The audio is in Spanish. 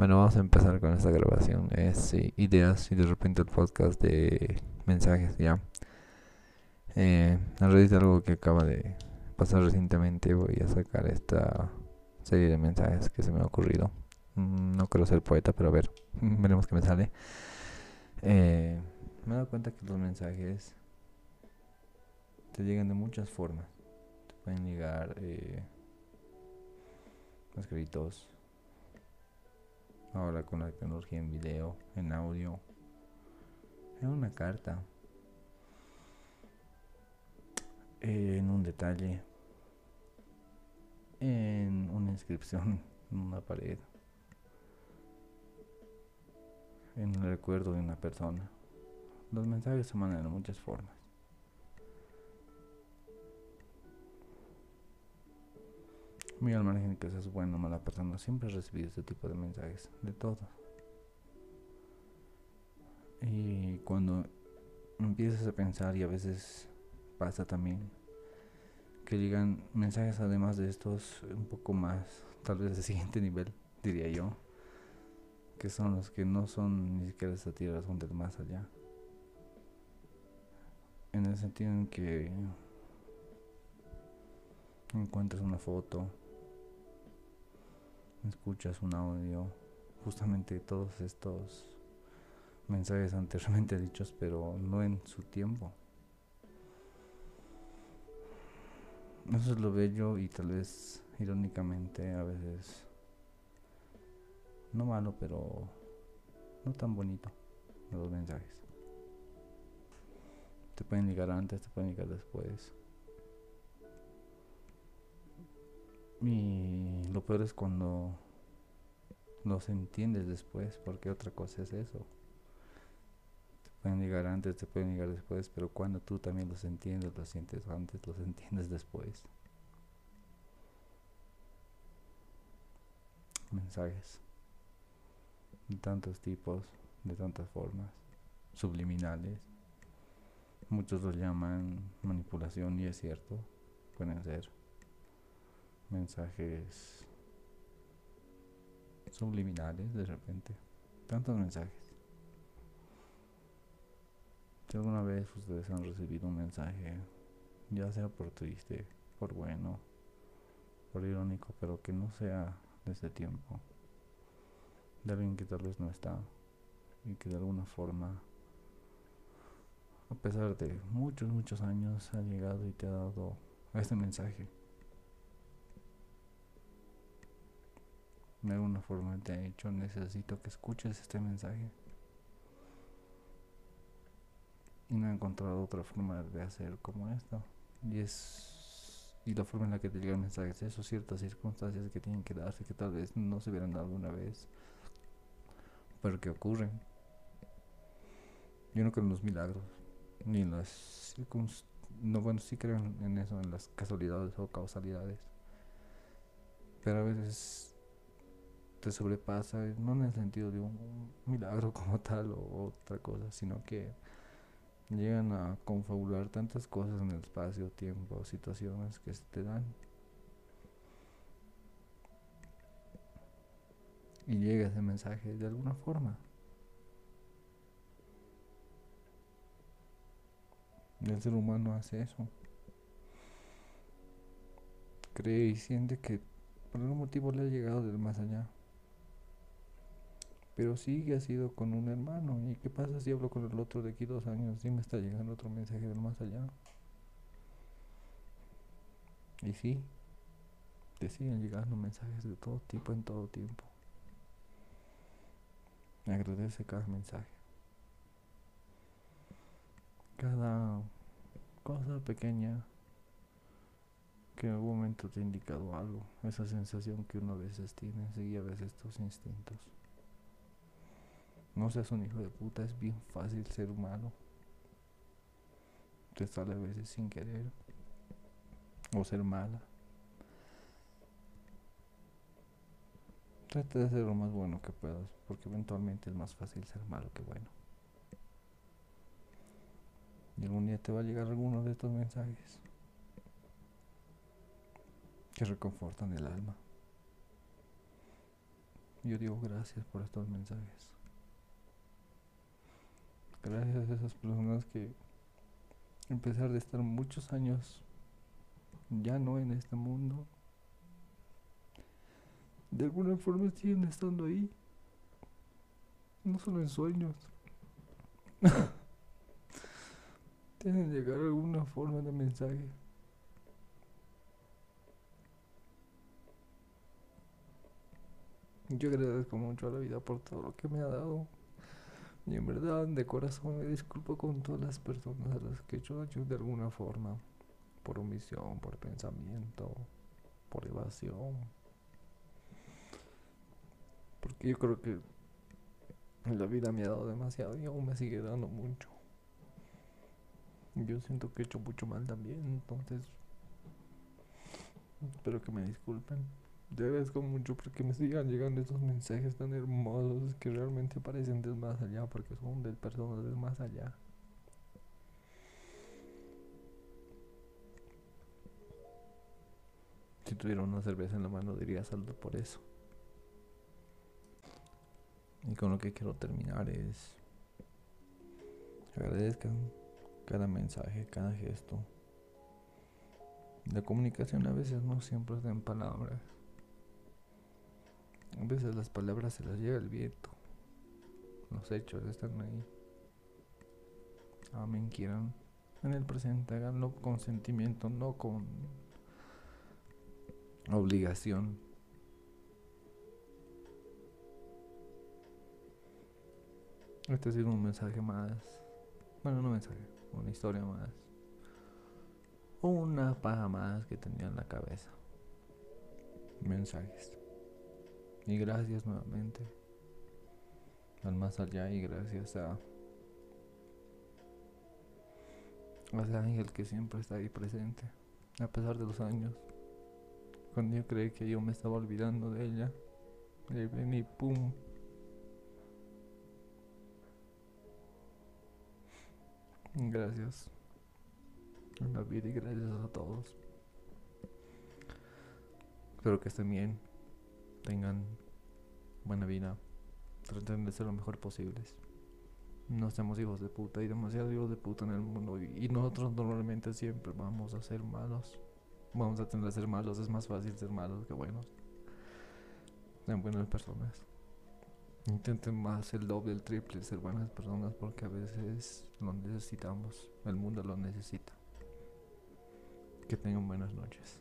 Bueno, vamos a empezar con esta grabación. Es ideas y de repente el podcast de mensajes, ya. Eh, en realidad algo que acaba de pasar recientemente. Voy a sacar esta serie de mensajes que se me ha ocurrido. Mm, no quiero ser poeta, pero a ver, veremos qué me sale. Eh, me he dado cuenta que los mensajes te llegan de muchas formas. Te pueden llegar eh, escritos, ahora con la tecnología en video, en audio, en una carta, en un detalle, en una inscripción en una pared, en el recuerdo de una persona. Los mensajes se mandan de muchas formas. Muy al margen que seas buena o mala persona, siempre he recibido este tipo de mensajes, de todos. Y cuando empiezas a pensar, y a veces pasa también, que llegan mensajes además de estos un poco más, tal vez de siguiente nivel, diría yo, que son los que no son ni siquiera esta tierra, son del más allá. En el sentido en que encuentras una foto, escuchas un audio, justamente todos estos mensajes anteriormente dichos, pero no en su tiempo. Eso es lo bello y tal vez irónicamente a veces no malo, pero no tan bonito los mensajes. Te pueden llegar antes, te pueden llegar después. Y lo peor es cuando los entiendes después, porque otra cosa es eso. Te pueden llegar antes, te pueden llegar después, pero cuando tú también los entiendes, los sientes antes, los entiendes después. Mensajes de tantos tipos, de tantas formas, subliminales. Muchos los llaman manipulación y es cierto, pueden ser mensajes subliminales de repente. Tantos mensajes. Si alguna vez ustedes han recibido un mensaje, ya sea por triste, por bueno, por irónico, pero que no sea de ese tiempo, de alguien que tal vez no está y que de alguna forma, a pesar de muchos, muchos años, ha llegado y te ha dado este mensaje. De alguna forma te ha dicho necesito que escuches este mensaje y no he encontrado otra forma de hacer como esto. Y es y la forma en la que te llega el mensaje es eso ciertas circunstancias que tienen que darse que tal vez no se hubieran dado una vez pero que ocurren. Yo no creo en los milagros ni en las circunstancias no bueno sí creo en eso en las casualidades o causalidades. Pero a veces te sobrepasa, no en el sentido de un milagro como tal o otra cosa, sino que llegan a confabular tantas cosas en el espacio, tiempo, situaciones que se te dan. Y llega ese mensaje de alguna forma. El ser humano hace eso. Cree y siente que por algún motivo le ha llegado del más allá pero sí ha sido con un hermano. ¿Y qué pasa si hablo con el otro de aquí dos años? y me está llegando otro mensaje del más allá. Y sí, te siguen llegando mensajes de todo tipo en todo tiempo. Agradece cada mensaje. Cada cosa pequeña que en algún momento te ha indicado algo. Esa sensación que uno a veces tiene, seguía a veces tus instintos. No seas un hijo de puta, es bien fácil ser humano. Te sale a veces sin querer. O ser mala. Trata de ser lo más bueno que puedas, porque eventualmente es más fácil ser malo que bueno. Y algún día te va a llegar alguno de estos mensajes que reconfortan el alma. Yo digo gracias por estos mensajes. Gracias a esas personas que, a pesar de estar muchos años ya no en este mundo, de alguna forma siguen estando ahí. No solo en sueños. Tienen llegar alguna forma de mensaje. Yo agradezco mucho a la vida por todo lo que me ha dado. Y en verdad, de corazón, me disculpo con todas las personas a las que he hecho daño de alguna forma. Por omisión, por pensamiento, por evasión. Porque yo creo que la vida me ha dado demasiado y aún me sigue dando mucho. Yo siento que he hecho mucho mal también, entonces espero que me disculpen. Te agradezco mucho porque me sigan llegando estos mensajes tan hermosos que realmente parecen del más allá porque son de personas del más allá. Si tuviera una cerveza en la mano diría saldo por eso. Y con lo que quiero terminar es agradezcan cada mensaje, cada gesto. La comunicación a veces no siempre es en palabras. Veces las palabras se las lleva el viento. Los hechos están ahí. Amen, quieran. En el presente, háganlo con sentimiento, no con obligación. Este ha sido un mensaje más. Bueno, no mensaje, una historia más. Una paja más que tenía en la cabeza. Mensajes. Y gracias nuevamente al más allá y gracias a, a ese ángel que siempre está ahí presente, a pesar de los años. Cuando yo creí que yo me estaba olvidando de ella, y ven y pum. Gracias a la y gracias a todos. Espero que estén bien tengan buena vida, traten de ser lo mejor posibles. No seamos hijos de puta, hay demasiados hijos de puta en el mundo y, nosotros normalmente siempre vamos a ser malos. Vamos a tener a ser malos, es más fácil ser malos que buenos. Sean buenas personas. Intenten más el doble, el triple, ser buenas personas porque a veces lo necesitamos, el mundo lo necesita. Que tengan buenas noches.